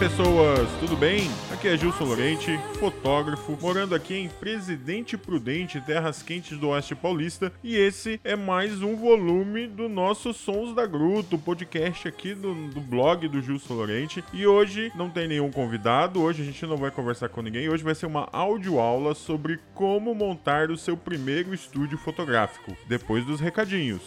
pessoas, tudo bem? Aqui é Gilson Lorente, fotógrafo, morando aqui em Presidente Prudente, terras quentes do Oeste Paulista, e esse é mais um volume do nosso Sons da Gruta, o podcast aqui do, do blog do Gilson Lorente. E hoje não tem nenhum convidado, hoje a gente não vai conversar com ninguém, hoje vai ser uma audioaula sobre como montar o seu primeiro estúdio fotográfico, depois dos recadinhos.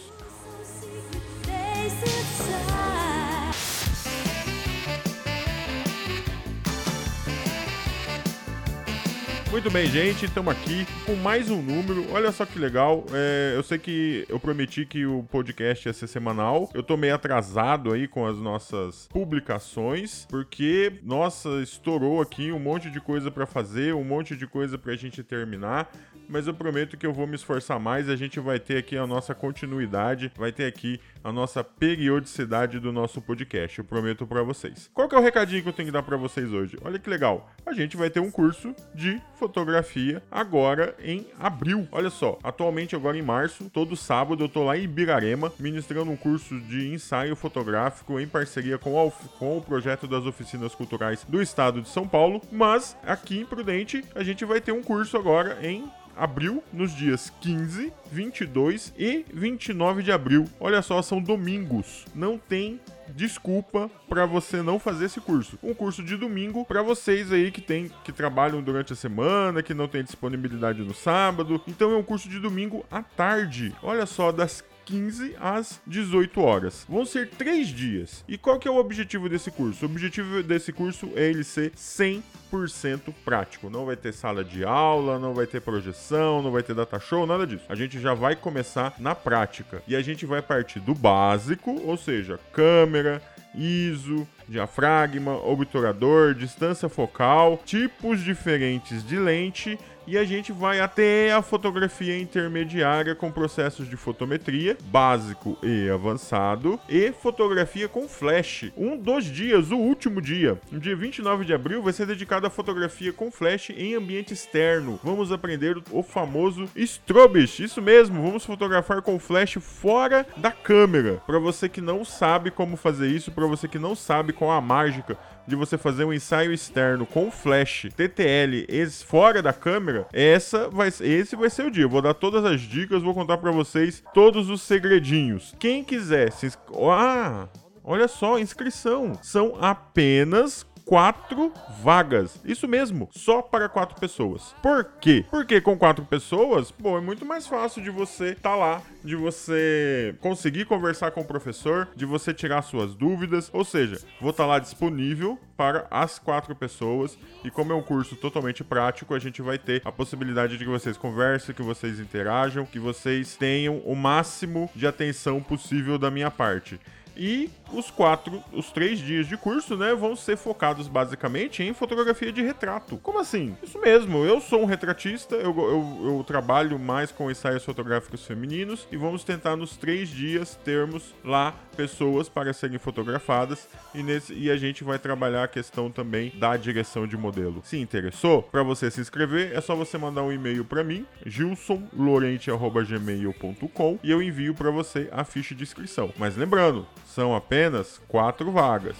Muito bem, gente, estamos aqui com mais um número. Olha só que legal. É, eu sei que eu prometi que o podcast ia ser semanal. Eu tô meio atrasado aí com as nossas publicações, porque, nossa, estourou aqui um monte de coisa para fazer, um monte de coisa pra gente terminar mas eu prometo que eu vou me esforçar mais. A gente vai ter aqui a nossa continuidade, vai ter aqui a nossa periodicidade do nosso podcast. Eu prometo para vocês. Qual que é o recadinho que eu tenho que dar para vocês hoje? Olha que legal. A gente vai ter um curso de fotografia agora em abril. Olha só, atualmente agora em março, todo sábado eu tô lá em Ibirarema ministrando um curso de ensaio fotográfico em parceria com, a, com o projeto das oficinas culturais do estado de São Paulo. Mas aqui em Prudente a gente vai ter um curso agora em abril, nos dias 15, 22 e 29 de abril. Olha só, são domingos. Não tem desculpa para você não fazer esse curso. Um curso de domingo para vocês aí que tem que trabalham durante a semana, que não tem disponibilidade no sábado. Então é um curso de domingo à tarde. Olha só, das 15 às 18 horas. Vão ser três dias. E qual que é o objetivo desse curso? O objetivo desse curso é ele ser 100% prático. Não vai ter sala de aula, não vai ter projeção, não vai ter data show, nada disso. A gente já vai começar na prática. E a gente vai partir do básico, ou seja, câmera, ISO, diafragma, obturador, distância focal, tipos diferentes de lente e a gente vai até a fotografia intermediária com processos de fotometria, básico e avançado, e fotografia com flash. Um dos dias, o último dia, no dia 29 de abril, vai ser dedicado à fotografia com flash em ambiente externo. Vamos aprender o famoso strobish, isso mesmo, vamos fotografar com flash fora da câmera. Para você que não sabe como fazer isso, para você que não sabe qual a mágica de você fazer um ensaio externo com flash TTL fora da câmera, essa vai, esse vai ser o dia. Eu vou dar todas as dicas, vou contar para vocês todos os segredinhos. Quem quiser se Ah, olha só, inscrição. São apenas quatro vagas. Isso mesmo, só para quatro pessoas. Por quê? Porque com quatro pessoas, bom, é muito mais fácil de você estar tá lá, de você conseguir conversar com o professor, de você tirar suas dúvidas. Ou seja, vou estar tá lá disponível para as quatro pessoas. E como é um curso totalmente prático, a gente vai ter a possibilidade de que vocês conversem, que vocês interajam, que vocês tenham o máximo de atenção possível da minha parte. E os quatro, os três dias de curso, né, vão ser focados basicamente em fotografia de retrato. Como assim? Isso mesmo, eu sou um retratista, eu, eu, eu trabalho mais com ensaios fotográficos femininos e vamos tentar nos três dias termos lá pessoas para serem fotografadas e, nesse, e a gente vai trabalhar a questão também da direção de modelo. Se interessou, para você se inscrever, é só você mandar um e-mail para mim, gilsonlorente.gmail.com e eu envio para você a ficha de inscrição. Mas lembrando, são apenas quatro vagas.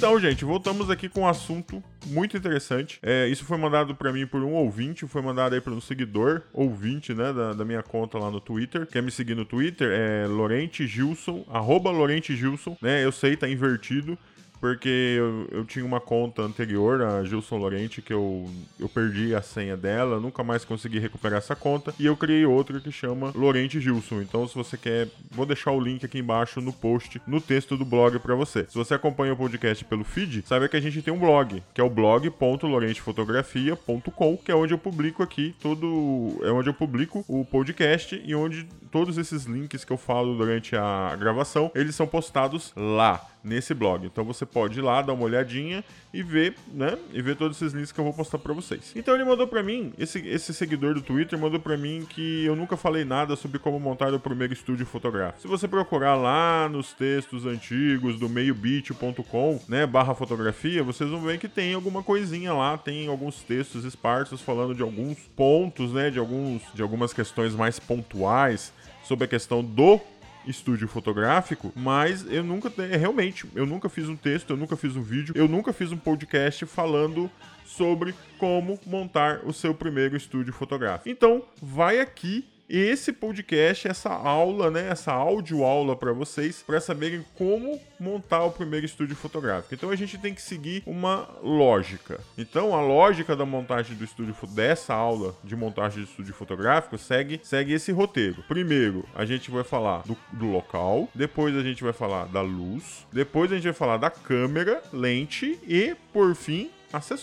Então, gente, voltamos aqui com um assunto muito interessante. É, isso foi mandado para mim por um ouvinte, foi mandado aí por um seguidor, ouvinte, né, da, da, minha conta lá no Twitter. Quer me seguir no Twitter? É Lorente Gilson, arroba Lorente Gilson, né? Eu sei, tá invertido porque eu, eu tinha uma conta anterior, a Gilson Lorente, que eu, eu perdi a senha dela, nunca mais consegui recuperar essa conta, e eu criei outra que chama Lorente Gilson. Então, se você quer, vou deixar o link aqui embaixo no post, no texto do blog para você. Se você acompanha o podcast pelo feed, saiba que a gente tem um blog, que é o blog.lorentefotografia.com, que é onde eu publico aqui todo, é onde eu publico o podcast e onde todos esses links que eu falo durante a gravação, eles são postados lá nesse blog. Então você pode ir lá, dar uma olhadinha e ver, né? E ver todos esses links que eu vou postar para vocês. Então ele mandou para mim, esse, esse seguidor do Twitter mandou para mim que eu nunca falei nada sobre como montar o primeiro estúdio fotográfico. Se você procurar lá nos textos antigos do meiobit.com, né, barra fotografia, vocês vão ver que tem alguma coisinha lá, tem alguns textos esparsos falando de alguns pontos, né, de alguns de algumas questões mais pontuais sobre a questão do estúdio fotográfico, mas eu nunca, realmente, eu nunca fiz um texto, eu nunca fiz um vídeo, eu nunca fiz um podcast falando sobre como montar o seu primeiro estúdio fotográfico. Então, vai aqui esse podcast, essa aula, né, essa áudio aula para vocês, para saberem como montar o primeiro estúdio fotográfico. Então a gente tem que seguir uma lógica. Então a lógica da montagem do estúdio dessa aula de montagem de estúdio fotográfico segue segue esse roteiro. Primeiro, a gente vai falar do, do local, depois a gente vai falar da luz, depois a gente vai falar da câmera, lente e por fim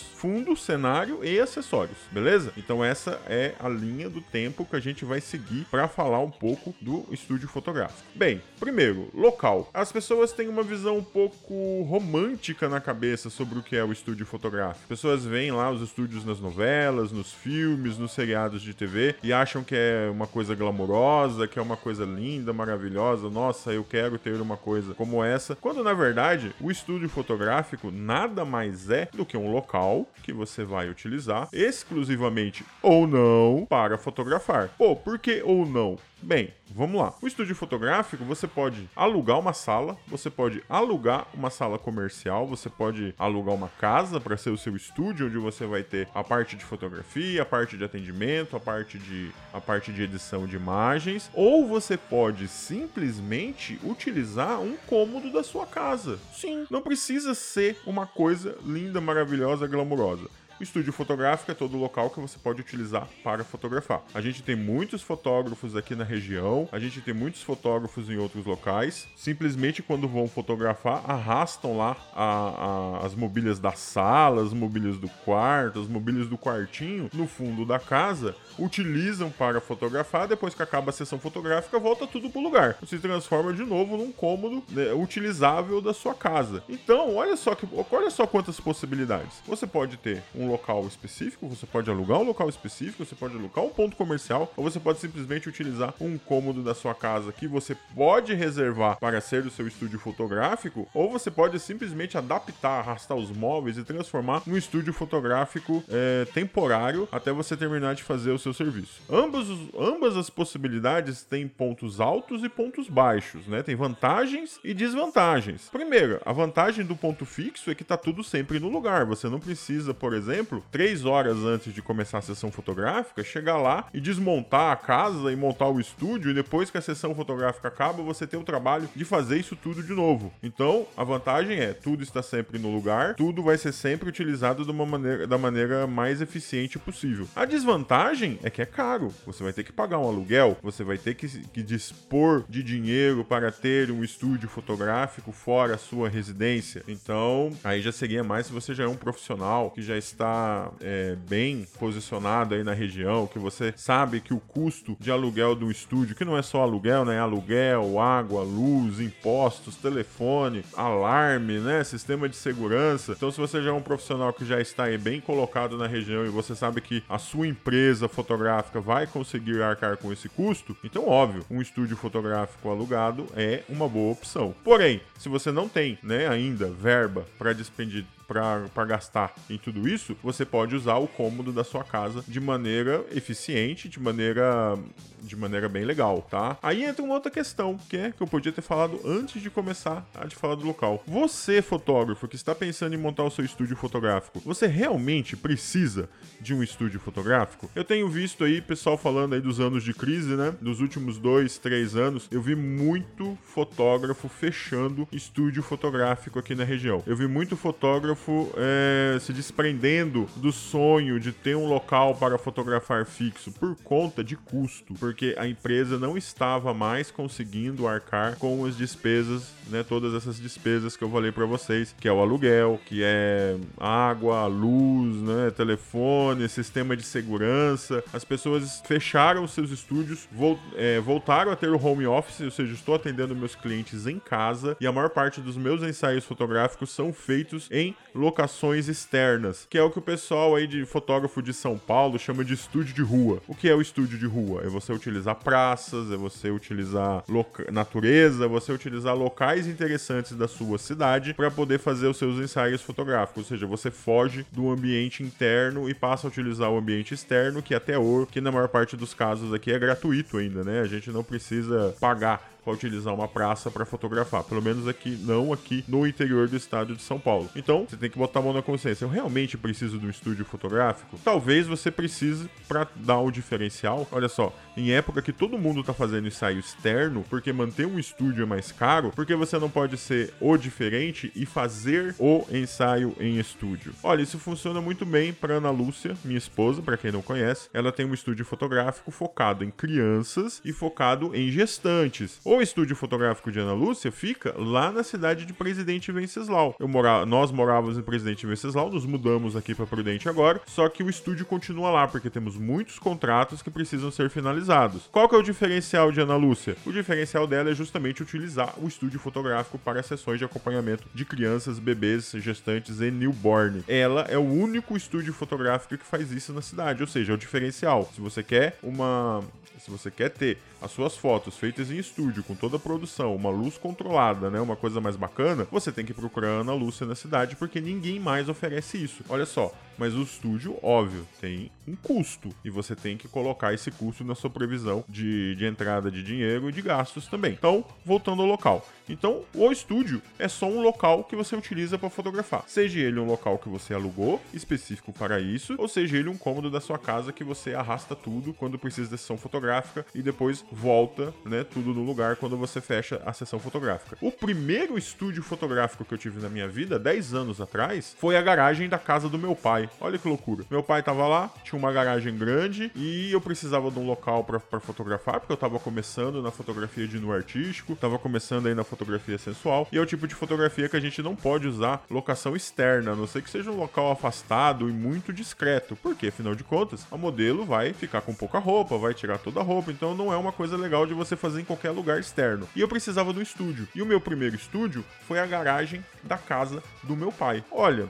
fundo, cenário e acessórios, beleza? Então essa é a linha do tempo que a gente vai seguir para falar um pouco do estúdio fotográfico. Bem, primeiro, local. As pessoas têm uma visão um pouco romântica na cabeça sobre o que é o estúdio fotográfico. As pessoas veem lá os estúdios nas novelas, nos filmes, nos seriados de TV e acham que é uma coisa glamourosa, que é uma coisa linda, maravilhosa. Nossa, eu quero ter uma coisa como essa. Quando na verdade, o estúdio fotográfico nada mais é do que um local que você vai utilizar exclusivamente ou não para fotografar. Pô, por que ou não? Bem, vamos lá. O estúdio fotográfico, você pode alugar uma sala, você pode alugar uma sala comercial, você pode alugar uma casa para ser o seu estúdio, onde você vai ter a parte de fotografia, a parte de atendimento, a parte de, a parte de edição de imagens, ou você pode simplesmente utilizar um cômodo da sua casa. Sim, não precisa ser uma coisa linda, maravilhosa, glamurosa. Estúdio fotográfico é todo local que você pode utilizar para fotografar. A gente tem muitos fotógrafos aqui na região, a gente tem muitos fotógrafos em outros locais. Simplesmente quando vão fotografar, arrastam lá a, a, as mobílias da sala, as mobílias do quarto, as mobílias do quartinho no fundo da casa, utilizam para fotografar. Depois que acaba a sessão fotográfica, volta tudo para o lugar. Se transforma de novo num cômodo né, utilizável da sua casa. Então, olha só que, olha só quantas possibilidades. Você pode ter um local específico, você pode alugar um local específico, você pode alugar um ponto comercial, ou você pode simplesmente utilizar um cômodo da sua casa que você pode reservar para ser o seu estúdio fotográfico, ou você pode simplesmente adaptar, arrastar os móveis e transformar num estúdio fotográfico é, temporário até você terminar de fazer o seu serviço. Ambas, ambas as possibilidades têm pontos altos e pontos baixos, né? Tem vantagens e desvantagens. Primeiro, a vantagem do ponto fixo é que está tudo sempre no lugar. Você não precisa, por exemplo, exemplo, três horas antes de começar a sessão fotográfica, chegar lá e desmontar a casa e montar o estúdio, e depois que a sessão fotográfica acaba, você tem o trabalho de fazer isso tudo de novo. Então, a vantagem é, tudo está sempre no lugar, tudo vai ser sempre utilizado de uma maneira, da maneira mais eficiente possível. A desvantagem é que é caro. Você vai ter que pagar um aluguel, você vai ter que, que dispor de dinheiro para ter um estúdio fotográfico fora a sua residência. Então, aí já seria mais se você já é um profissional que já está está é, bem posicionado aí na região, que você sabe que o custo de aluguel do estúdio, que não é só aluguel, né? Aluguel, água, luz, impostos, telefone, alarme, né? Sistema de segurança. Então, se você já é um profissional que já está aí bem colocado na região e você sabe que a sua empresa fotográfica vai conseguir arcar com esse custo, então, óbvio, um estúdio fotográfico alugado é uma boa opção. Porém, se você não tem, né, ainda verba para despedir para gastar em tudo isso, você pode usar o cômodo da sua casa de maneira eficiente, de maneira de maneira bem legal, tá? Aí entra uma outra questão, que é que eu podia ter falado antes de começar a de falar do local. Você, fotógrafo, que está pensando em montar o seu estúdio fotográfico, você realmente precisa de um estúdio fotográfico? Eu tenho visto aí pessoal falando aí dos anos de crise, né? Dos últimos dois, três anos, eu vi muito fotógrafo fechando estúdio fotográfico aqui na região. Eu vi muito fotógrafo é, se desprendendo do sonho de ter um local para fotografar fixo por conta de custo, porque a empresa não estava mais conseguindo arcar com as despesas, né? Todas essas despesas que eu falei para vocês, que é o aluguel, que é água, luz, né? Telefone, sistema de segurança. As pessoas fecharam seus estúdios, é, voltaram a ter o home office, ou seja, estou atendendo meus clientes em casa e a maior parte dos meus ensaios fotográficos são feitos em locações externas, que é o que o pessoal aí de fotógrafo de São Paulo chama de estúdio de rua. O que é o estúdio de rua? É você utilizar praças, é você utilizar natureza, é você utilizar locais interessantes da sua cidade para poder fazer os seus ensaios fotográficos, ou seja, você foge do ambiente interno e passa a utilizar o ambiente externo, que até hoje, que na maior parte dos casos aqui é gratuito ainda, né? A gente não precisa pagar para utilizar uma praça para fotografar. Pelo menos aqui, não aqui no interior do estado de São Paulo. Então, você tem que botar a mão na consciência. Eu realmente preciso de um estúdio fotográfico? Talvez você precise para dar o diferencial. Olha só, em época que todo mundo tá fazendo ensaio externo, porque manter um estúdio é mais caro, porque você não pode ser o diferente e fazer o ensaio em estúdio. Olha, isso funciona muito bem para Ana Lúcia, minha esposa, para quem não conhece. Ela tem um estúdio fotográfico focado em crianças e focado em gestantes. Ou o estúdio fotográfico de Ana Lúcia fica lá na cidade de Presidente Venceslau. Eu mora... Nós morávamos em Presidente Venceslau, nos mudamos aqui para Prudente agora, só que o estúdio continua lá, porque temos muitos contratos que precisam ser finalizados. Qual que é o diferencial de Ana Lúcia? O diferencial dela é justamente utilizar o estúdio fotográfico para sessões de acompanhamento de crianças, bebês, gestantes e newborn. Ela é o único estúdio fotográfico que faz isso na cidade, ou seja, é o diferencial. Se você quer uma se você quer ter as suas fotos feitas em estúdio, com toda a produção, uma luz controlada, né, uma coisa mais bacana, você tem que procurar Ana Lúcia na cidade, porque ninguém mais oferece isso. Olha só, mas o estúdio, óbvio, tem um custo, e você tem que colocar esse custo na sua previsão de, de entrada de dinheiro e de gastos também. Então, voltando ao local. Então, o estúdio é só um local que você utiliza para fotografar. Seja ele um local que você alugou, específico para isso, ou seja ele um cômodo da sua casa que você arrasta tudo quando precisa de sessão fotográfica e depois volta, né, tudo no lugar quando você fecha a sessão fotográfica. O primeiro estúdio fotográfico que eu tive na minha vida, 10 anos atrás, foi a garagem da casa do meu pai. Olha que loucura. Meu pai tava lá, tinha uma garagem grande e eu precisava de um local para fotografar, porque eu tava começando na fotografia de nu artístico, tava começando aí na fotografia sensual, e é o tipo de fotografia que a gente não pode usar locação externa, a não ser que seja um local afastado e muito discreto, porque afinal de contas, a modelo vai ficar com pouca roupa, vai tirar toda a roupa, então não é uma coisa legal de você fazer em qualquer lugar externo. E eu precisava do estúdio. E o meu primeiro estúdio foi a garagem da casa do meu pai. Olha,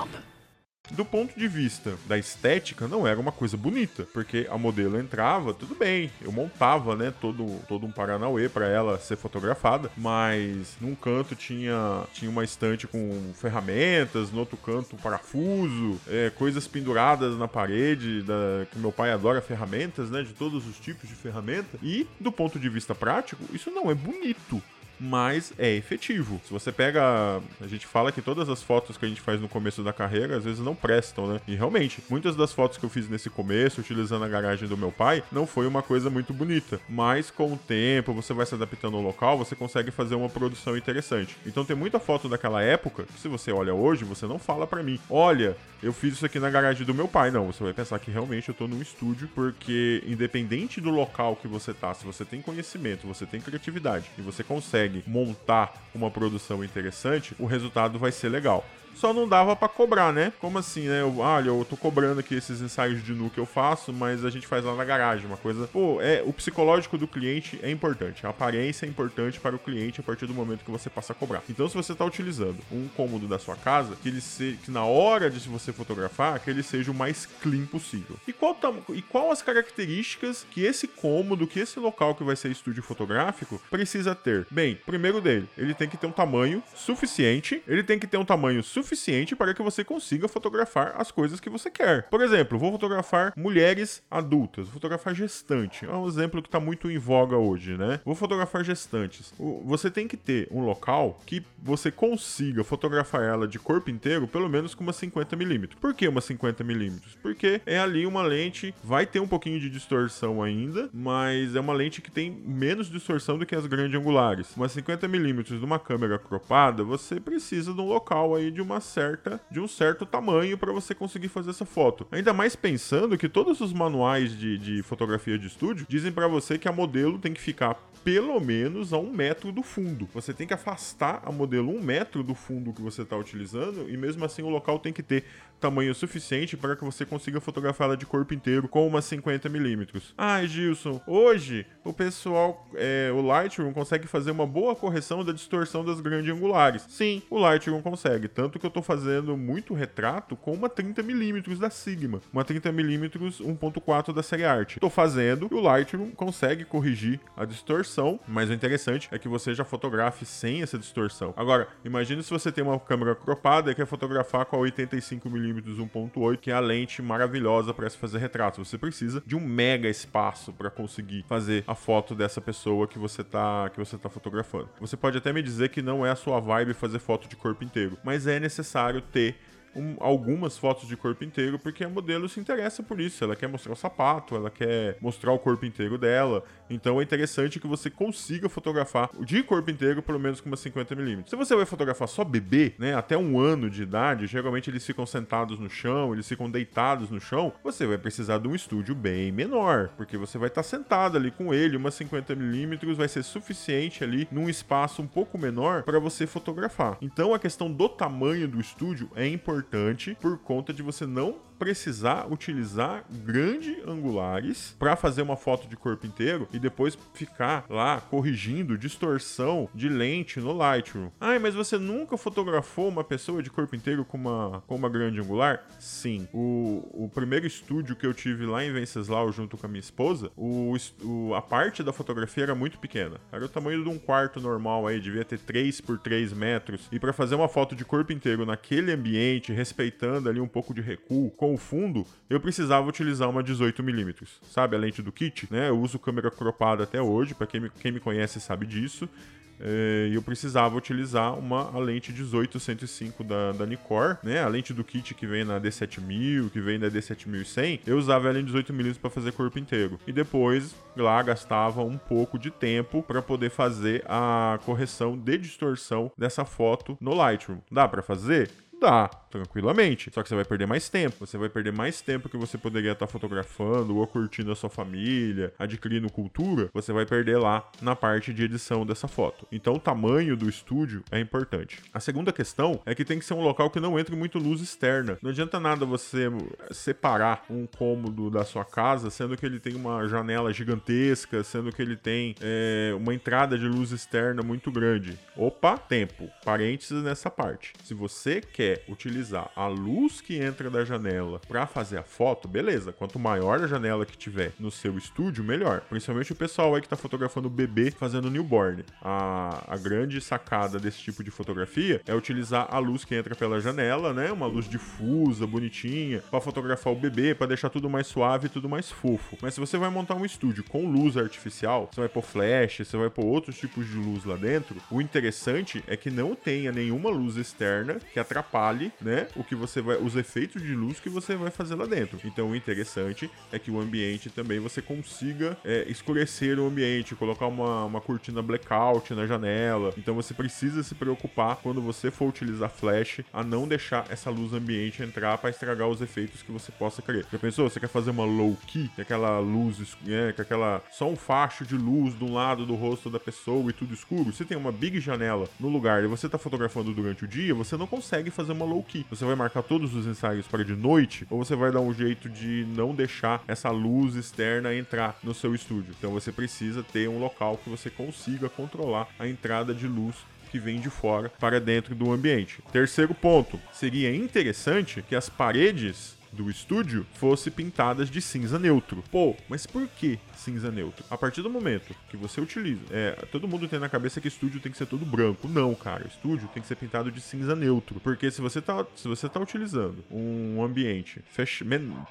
do ponto de vista da estética, não era uma coisa bonita, porque a modelo entrava, tudo bem, eu montava, né, todo, todo um Paranauê para ela ser fotografada, mas num canto tinha, tinha uma estante com ferramentas, no outro canto parafuso, é, coisas penduradas na parede, da, que meu pai adora ferramentas, né, de todos os tipos de ferramenta, e do ponto de vista prático, isso não é bonito mas é efetivo. Se você pega. A gente fala que todas as fotos que a gente faz no começo da carreira às vezes não prestam, né? E realmente, muitas das fotos que eu fiz nesse começo, utilizando a garagem do meu pai, não foi uma coisa muito bonita. Mas com o tempo, você vai se adaptando ao local, você consegue fazer uma produção interessante. Então tem muita foto daquela época que, se você olha hoje, você não fala para mim: olha, eu fiz isso aqui na garagem do meu pai. Não, você vai pensar que realmente eu tô num estúdio, porque independente do local que você tá, se você tem conhecimento, você tem criatividade e você consegue consegue montar uma produção interessante, o resultado vai ser legal só não dava para cobrar, né? Como assim, né? Eu, olha, eu tô cobrando aqui esses ensaios de nu que eu faço, mas a gente faz lá na garagem, uma coisa. Pô, é, o psicológico do cliente é importante. A aparência é importante para o cliente a partir do momento que você passa a cobrar. Então, se você tá utilizando um cômodo da sua casa, que ele se, que na hora de você fotografar, que ele seja o mais clean possível. E qual, e qual as características que esse cômodo, que esse local que vai ser estúdio fotográfico precisa ter? Bem, primeiro dele, ele tem que ter um tamanho suficiente, ele tem que ter um tamanho suficiente suficiente para que você consiga fotografar as coisas que você quer. Por exemplo, vou fotografar mulheres adultas, vou fotografar gestante. É um exemplo que está muito em voga hoje, né? Vou fotografar gestantes. Você tem que ter um local que você consiga fotografar ela de corpo inteiro, pelo menos com uma 50mm. Por que uma 50mm? Porque é ali uma lente, vai ter um pouquinho de distorção ainda, mas é uma lente que tem menos distorção do que as grandes angulares. Uma 50mm de uma câmera cropada, você precisa de um local aí de uma certa, de um certo tamanho para você conseguir fazer essa foto. Ainda mais pensando que todos os manuais de, de fotografia de estúdio dizem para você que a modelo tem que ficar pelo menos a um metro do fundo. Você tem que afastar a modelo um metro do fundo que você está utilizando e mesmo assim o local tem que ter tamanho suficiente para que você consiga fotografar ela de corpo inteiro com uma 50 milímetros. Ah, Gilson, hoje o pessoal, é, o Lightroom consegue fazer uma boa correção da distorção das grandes angulares. Sim, o Lightroom consegue, tanto que eu estou fazendo muito retrato com uma 30 milímetros da Sigma, uma 30 milímetros 1.4 da série Art. Estou fazendo e o Lightroom consegue corrigir a distorção, mas o interessante é que você já fotografe sem essa distorção. Agora, imagine se você tem uma câmera cropada e quer fotografar com a 85 milímetros 1.8, que é a lente maravilhosa para se fazer retrato. Você precisa de um mega espaço para conseguir fazer a foto dessa pessoa que você tá que você tá fotografando. Você pode até me dizer que não é a sua vibe fazer foto de corpo inteiro, mas é necessário ter um, algumas fotos de corpo inteiro, porque a modelo se interessa por isso. Ela quer mostrar o sapato, ela quer mostrar o corpo inteiro dela. Então é interessante que você consiga fotografar de corpo inteiro, pelo menos com uma 50mm. Se você vai fotografar só bebê, né, até um ano de idade, geralmente eles ficam sentados no chão, eles ficam deitados no chão, você vai precisar de um estúdio bem menor, porque você vai estar sentado ali com ele, uma 50mm vai ser suficiente ali num espaço um pouco menor para você fotografar. Então a questão do tamanho do estúdio é importante importante por conta de você não precisar utilizar grande angulares para fazer uma foto de corpo inteiro e depois ficar lá corrigindo distorção de lente no Lightroom. Ai, mas você nunca fotografou uma pessoa de corpo inteiro com uma, com uma grande angular? Sim. O, o primeiro estúdio que eu tive lá em Venceslau junto com a minha esposa, o, o, a parte da fotografia era muito pequena. Era o tamanho de um quarto normal aí, devia ter 3 por 3 metros. E para fazer uma foto de corpo inteiro naquele ambiente, respeitando ali um pouco de recuo, com com o fundo, eu precisava utilizar uma 18mm, sabe? A lente do kit, né? Eu uso câmera cropada até hoje, para quem me, quem me conhece sabe disso. É, e eu precisava utilizar uma a lente 18-105 da, da Nikkor, né? A lente do kit que vem na D7000, que vem na D7100, eu usava ela em 18mm para fazer corpo inteiro. E depois lá gastava um pouco de tempo para poder fazer a correção de distorção dessa foto no Lightroom. Dá para fazer? Dá, tranquilamente. Só que você vai perder mais tempo. Você vai perder mais tempo que você poderia estar fotografando ou curtindo a sua família, adquirindo cultura. Você vai perder lá na parte de edição dessa foto. Então, o tamanho do estúdio é importante. A segunda questão é que tem que ser um local que não entre muito luz externa. Não adianta nada você separar um cômodo da sua casa, sendo que ele tem uma janela gigantesca, sendo que ele tem é, uma entrada de luz externa muito grande. Opa, tempo. Parênteses nessa parte. Se você quer quer utilizar a luz que entra da janela para fazer a foto, beleza. Quanto maior a janela que tiver no seu estúdio, melhor. Principalmente o pessoal aí que tá fotografando o bebê fazendo newborn. A, a grande sacada desse tipo de fotografia é utilizar a luz que entra pela janela, né? Uma luz difusa, bonitinha, para fotografar o bebê, para deixar tudo mais suave e tudo mais fofo. Mas se você vai montar um estúdio com luz artificial, você vai pôr flash, você vai pôr outros tipos de luz lá dentro, o interessante é que não tenha nenhuma luz externa que atrapalhe né, o que você vai, os efeitos de luz que você vai fazer lá dentro. Então o interessante é que o ambiente também você consiga é, escurecer o ambiente, colocar uma, uma cortina blackout na janela. Então você precisa se preocupar quando você for utilizar flash a não deixar essa luz ambiente entrar para estragar os efeitos que você possa querer. Já pensou? Você quer fazer uma low key, que é aquela luz, é, que aquela só um facho de luz de um lado do rosto da pessoa e tudo escuro. Se tem uma big janela no lugar e você está fotografando durante o dia, você não consegue fazer uma low key. Você vai marcar todos os ensaios para de noite ou você vai dar um jeito de não deixar essa luz externa entrar no seu estúdio. Então você precisa ter um local que você consiga controlar a entrada de luz que vem de fora para dentro do ambiente. Terceiro ponto, seria interessante que as paredes do estúdio fosse pintadas de cinza neutro. Pô, mas por que cinza neutro? A partir do momento que você utiliza, é, todo mundo tem na cabeça que estúdio tem que ser todo branco. Não, cara, estúdio tem que ser pintado de cinza neutro, porque se você tá, se você tá utilizando um ambiente fech...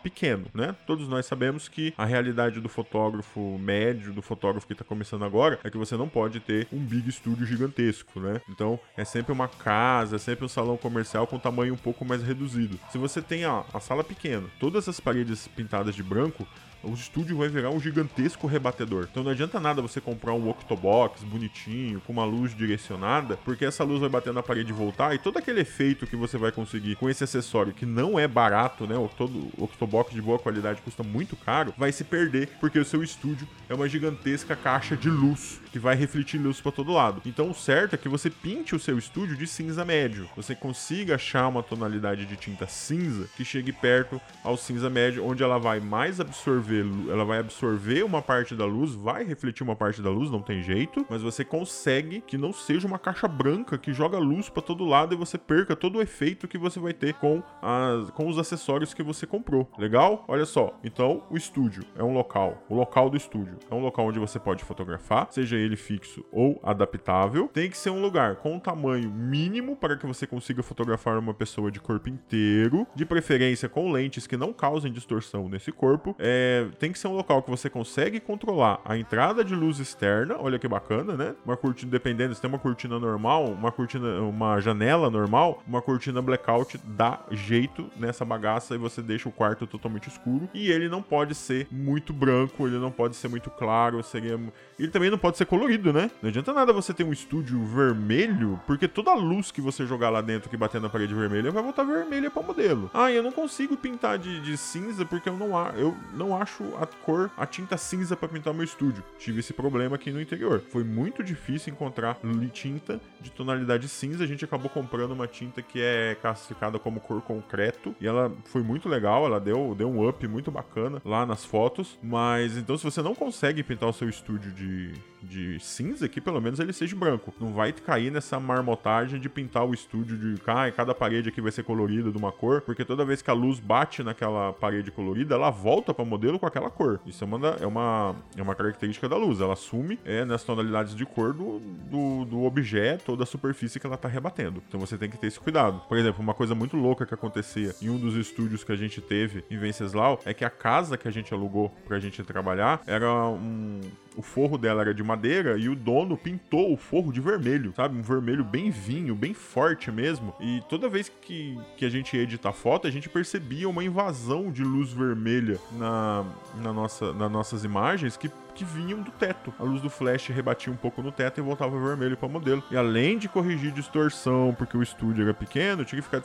pequeno, né? Todos nós sabemos que a realidade do fotógrafo médio, do fotógrafo que tá começando agora, é que você não pode ter um big estúdio gigantesco, né? Então, é sempre uma casa, é sempre um salão comercial com tamanho um pouco mais reduzido. Se você tem a, a sala pequeno. Todas as paredes pintadas de branco o estúdio vai virar um gigantesco rebatedor. Então não adianta nada você comprar um octobox bonitinho, com uma luz direcionada, porque essa luz vai bater na parede e voltar, e todo aquele efeito que você vai conseguir com esse acessório, que não é barato, né? Todo octobox de boa qualidade custa muito caro, vai se perder, porque o seu estúdio é uma gigantesca caixa de luz, que vai refletir luz para todo lado. Então o certo é que você pinte o seu estúdio de cinza médio. Você consiga achar uma tonalidade de tinta cinza que chegue perto ao cinza médio, onde ela vai mais absorver absorver, ela vai absorver uma parte da luz, vai refletir uma parte da luz, não tem jeito, mas você consegue que não seja uma caixa branca que joga luz para todo lado e você perca todo o efeito que você vai ter com, as, com os acessórios que você comprou. Legal? Olha só. Então, o estúdio é um local. O local do estúdio é um local onde você pode fotografar, seja ele fixo ou adaptável. Tem que ser um lugar com um tamanho mínimo para que você consiga fotografar uma pessoa de corpo inteiro, de preferência com lentes que não causem distorção nesse corpo. É, tem que ser um local que você consegue controlar a entrada de luz externa. Olha que bacana, né? Uma cortina, dependendo, se tem uma cortina normal, uma cortina, uma janela normal, uma cortina blackout dá jeito nessa bagaça e você deixa o quarto totalmente escuro. E ele não pode ser muito branco, ele não pode ser muito claro, seria. Ele também não pode ser colorido, né? Não adianta nada você ter um estúdio vermelho, porque toda a luz que você jogar lá dentro que bater na parede vermelha vai voltar vermelha para modelo. Ah, eu não consigo pintar de, de cinza porque eu não, eu não acho acho a cor, a tinta cinza para pintar meu estúdio. Tive esse problema aqui no interior. Foi muito difícil encontrar tinta de tonalidade cinza. A gente acabou comprando uma tinta que é classificada como cor concreto e ela foi muito legal. Ela deu, deu um up muito bacana lá nas fotos. Mas então, se você não consegue pintar o seu estúdio de, de cinza, que pelo menos ele seja branco. Não vai cair nessa marmotagem de pintar o estúdio de ah, cada parede aqui vai ser colorida de uma cor, porque toda vez que a luz bate naquela parede colorida, ela volta para o modelo com aquela cor. Isso é uma, é uma, é uma característica da luz. Ela assume é, nas tonalidades de cor do, do, do objeto ou da superfície que ela está rebatendo. Então você tem que ter esse cuidado. Por exemplo, uma coisa muito louca que acontecia em um dos estúdios que a gente teve em Venceslau é que a casa que a gente alugou para a gente trabalhar era um, o forro dela era de madeira e o dono pintou o forro de vermelho, sabe? Um vermelho bem vinho, bem forte mesmo. E toda vez que, que a gente ia editar foto, a gente percebia uma invasão de luz vermelha na, na nossa, nas nossas imagens que que vinham do teto. A luz do flash rebatia um pouco no teto e voltava vermelho para o modelo. E além de corrigir distorção, porque o estúdio era pequeno, tinha que ficar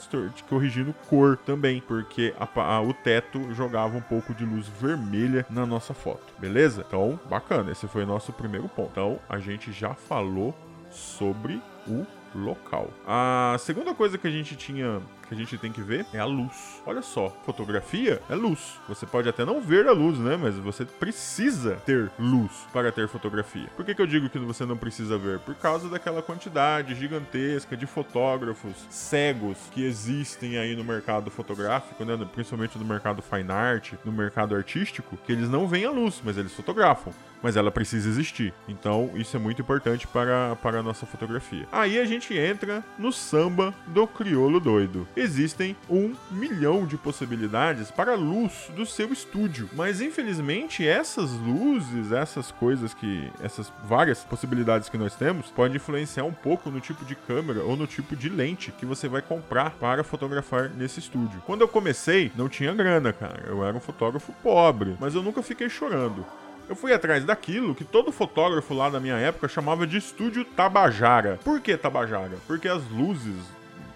corrigindo cor também, porque a, a, o teto jogava um pouco de luz vermelha na nossa foto. Beleza? Então, bacana. Esse foi o nosso primeiro ponto. Então, a gente já falou sobre o local. A segunda coisa que a gente tinha que a gente tem que ver é a luz. Olha só, fotografia é luz. Você pode até não ver a luz, né? Mas você precisa ter luz para ter fotografia. Por que, que eu digo que você não precisa ver? Por causa daquela quantidade gigantesca de fotógrafos cegos que existem aí no mercado fotográfico, né? Principalmente no mercado fine art, no mercado artístico, que eles não veem a luz, mas eles fotografam mas ela precisa existir. Então, isso é muito importante para, para a nossa fotografia. Aí a gente entra no samba do crioulo doido. Existem um milhão de possibilidades para a luz do seu estúdio, mas infelizmente essas luzes, essas coisas que, essas várias possibilidades que nós temos, podem influenciar um pouco no tipo de câmera ou no tipo de lente que você vai comprar para fotografar nesse estúdio. Quando eu comecei, não tinha grana, cara. Eu era um fotógrafo pobre, mas eu nunca fiquei chorando. Eu fui atrás daquilo que todo fotógrafo lá da minha época chamava de estúdio Tabajara. Por que Tabajara? Porque as luzes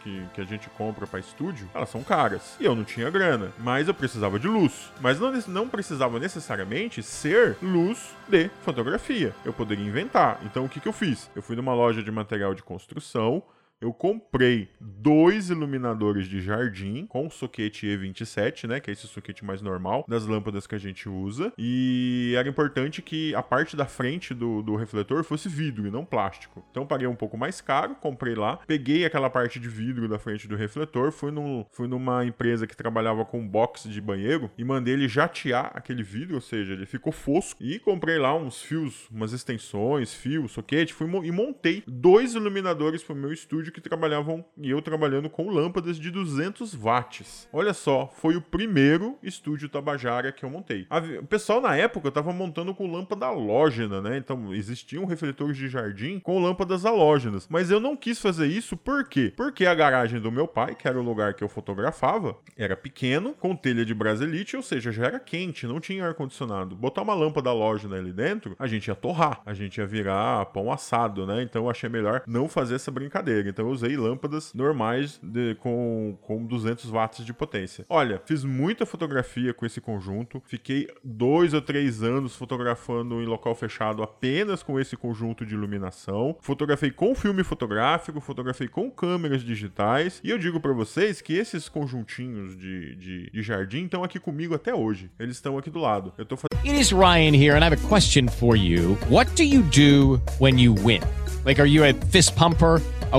que, que, a gente compra para estúdio, elas são caras. E eu não tinha grana, mas eu precisava de luz. Mas não, não precisava necessariamente ser luz de fotografia. Eu poderia inventar. Então o que, que eu fiz? Eu fui numa loja de material de construção, eu comprei dois iluminadores de jardim com soquete E27, né? Que é esse soquete mais normal das lâmpadas que a gente usa. E era importante que a parte da frente do, do refletor fosse vidro e não plástico. Então paguei um pouco mais caro, comprei lá, peguei aquela parte de vidro da frente do refletor, fui, no, fui numa empresa que trabalhava com box de banheiro e mandei ele jatear aquele vidro, ou seja, ele ficou fosco. E comprei lá uns fios, umas extensões, fio, soquete, fui e montei dois iluminadores pro meu estúdio estúdio que trabalhavam e eu trabalhando com lâmpadas de 200 watts. Olha só, foi o primeiro estúdio Tabajara que eu montei. O pessoal na época estava montando com lâmpada halógena, né? Então existiam refletores de jardim com lâmpadas halógenas. Mas eu não quis fazer isso por quê? Porque a garagem do meu pai, que era o lugar que eu fotografava, era pequeno, com telha de brasilite, ou seja, já era quente, não tinha ar-condicionado. Botar uma lâmpada halógena ali dentro, a gente ia torrar, a gente ia virar pão assado, né? Então eu achei melhor não fazer essa brincadeira. Então então eu usei lâmpadas normais de, com, com 200 watts de potência. Olha, fiz muita fotografia com esse conjunto, fiquei dois ou três anos fotografando em local fechado apenas com esse conjunto de iluminação. Fotografei com filme fotográfico, fotografei com câmeras digitais e eu digo para vocês que esses conjuntinhos de, de, de jardim estão aqui comigo até hoje. Eles estão aqui do lado. Eu tô It is Ryan here and I have a question for you. What do you do when you win? Like, are you a fist pumper? a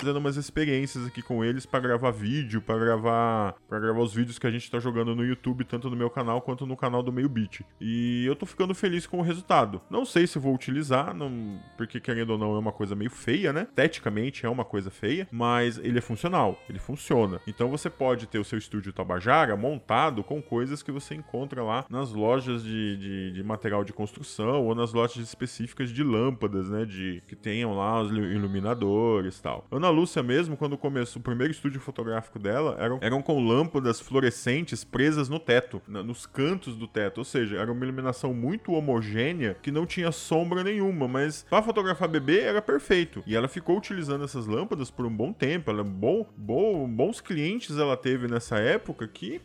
Fazendo umas experiências aqui com eles para gravar vídeo, para gravar, para gravar os vídeos que a gente tá jogando no YouTube, tanto no meu canal quanto no canal do Meio Beat. E eu tô ficando feliz com o resultado. Não sei se vou utilizar, não, porque querendo ou não é uma coisa meio feia, né? Esteticamente é uma coisa feia, mas ele é funcional, ele funciona. Então você pode ter o seu estúdio Tabajara montado com coisas que você encontra lá nas lojas de, de, de material de construção ou nas lojas específicas de lâmpadas, né? De que tenham lá os iluminadores e tal. Ana Lúcia mesmo, quando começou o primeiro estúdio fotográfico dela, eram, eram com lâmpadas fluorescentes presas no teto, na, nos cantos do teto. Ou seja, era uma iluminação muito homogênea que não tinha sombra nenhuma, mas para fotografar bebê era perfeito. E ela ficou utilizando essas lâmpadas por um bom tempo. Ela, bom, bom, bons clientes ela teve nessa época que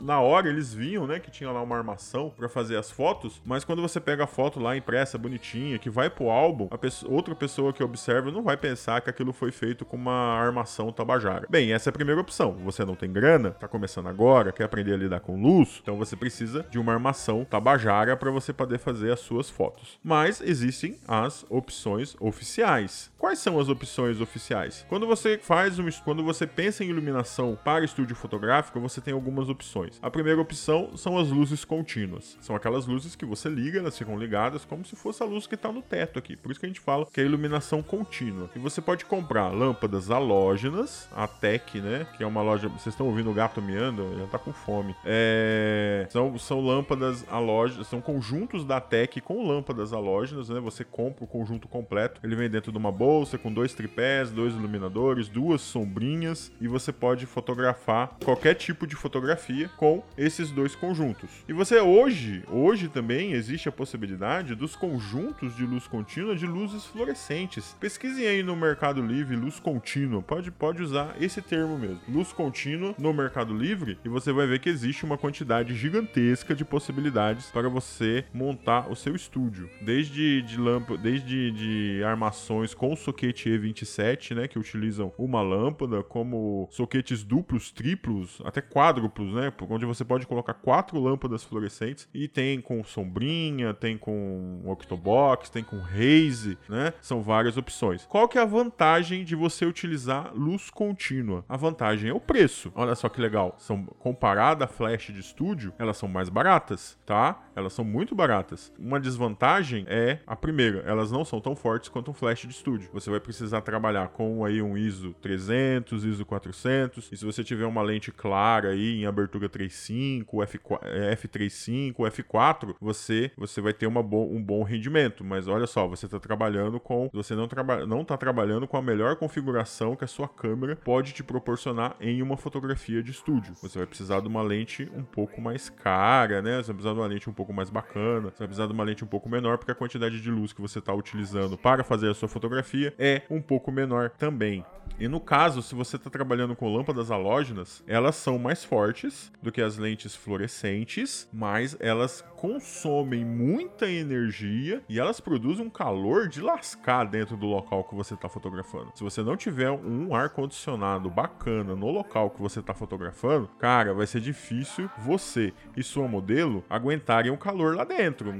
na hora eles viam, né, que tinha lá uma armação para fazer as fotos, mas quando você pega a foto lá impressa, bonitinha, que vai pro álbum, pessoa, outra pessoa que observa não vai pensar que aquilo foi feito com uma armação tabajara. Bem, essa é a primeira opção. Você não tem grana, tá começando agora, quer aprender a lidar com luz, então você precisa de uma armação tabajara para você poder fazer as suas fotos. Mas existem as opções oficiais. Quais são as opções oficiais? Quando você faz um, quando você pensa em iluminação para estúdio fotográfico, você tem algumas opções. A primeira opção são as luzes contínuas. São aquelas luzes que você liga, elas ficam ligadas como se fosse a luz que está no teto aqui. Por isso que a gente fala que é iluminação contínua. E você pode comprar lâmpadas halógenas, a Tec, né? Que é uma loja. Vocês estão ouvindo o gato miando? Já tá com fome. É... São, são lâmpadas halógenas, são conjuntos da Tec com lâmpadas halógenas, né? Você compra o conjunto completo, ele vem dentro de uma bolsa bolsa com dois tripés, dois iluminadores, duas sombrinhas e você pode fotografar qualquer tipo de fotografia com esses dois conjuntos. E você hoje, hoje também existe a possibilidade dos conjuntos de luz contínua de luzes fluorescentes. Pesquisem aí no Mercado Livre luz contínua. Pode, pode usar esse termo mesmo. Luz contínua no Mercado Livre e você vai ver que existe uma quantidade gigantesca de possibilidades para você montar o seu estúdio. Desde de lâmpada, desde de armações com soquete E27, né, que utilizam uma lâmpada, como soquetes duplos, triplos, até quádruplos, né, onde você pode colocar quatro lâmpadas fluorescentes e tem com sombrinha, tem com octobox, tem com haze, né? São várias opções. Qual que é a vantagem de você utilizar luz contínua? A vantagem é o preço. Olha só que legal. São comparada a flash de estúdio, elas são mais baratas, tá? Elas são muito baratas. Uma desvantagem é a primeira, elas não são tão fortes quanto um flash de estúdio. Você vai precisar trabalhar com aí um ISO 300, ISO 400, e se você tiver uma lente clara aí em abertura 3.5, F35, F4, você você vai ter uma bo um bom rendimento, mas olha só, você está trabalhando com você não traba não tá trabalhando com a melhor configuração que a sua câmera pode te proporcionar em uma fotografia de estúdio. Você vai precisar de uma lente um pouco mais cara, né? Você vai precisar de uma lente um pouco mais bacana, você vai precisar de uma lente um pouco menor, porque a quantidade de luz que você está utilizando para fazer a sua fotografia é um pouco menor também. E no caso, se você está trabalhando com lâmpadas halógenas, elas são mais fortes do que as lentes fluorescentes, mas elas consomem muita energia e elas produzem um calor de lascar dentro do local que você está fotografando. Se você não tiver um ar condicionado bacana no local que você está fotografando, cara, vai ser difícil você e sua modelo aguentarem o calor lá dentro.